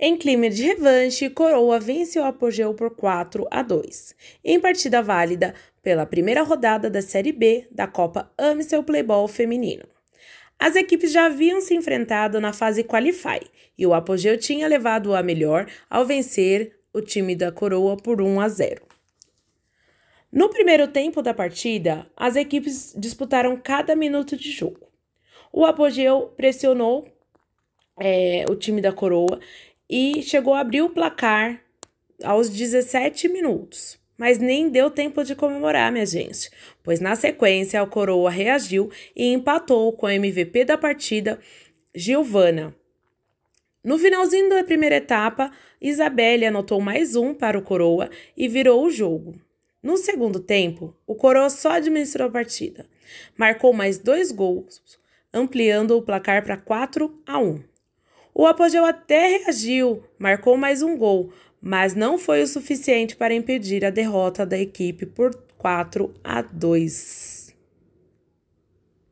Em clima de revanche, Coroa venceu o Apogeu por 4 a 2, em partida válida pela primeira rodada da Série B da Copa Amstel Playball Feminino. As equipes já haviam se enfrentado na fase Qualify e o Apogeu tinha levado a melhor ao vencer o time da Coroa por 1 a 0. No primeiro tempo da partida, as equipes disputaram cada minuto de jogo. O Apogeu pressionou é, o time da Coroa e chegou a abrir o placar aos 17 minutos. Mas nem deu tempo de comemorar, minha gente, pois na sequência o Coroa reagiu e empatou com a MVP da partida, Giovana. No finalzinho da primeira etapa, Isabelle anotou mais um para o Coroa e virou o jogo. No segundo tempo, o Coroa só administrou a partida. Marcou mais dois gols, ampliando o placar para 4 a 1. O Apogeu até reagiu, marcou mais um gol, mas não foi o suficiente para impedir a derrota da equipe por 4 a 2.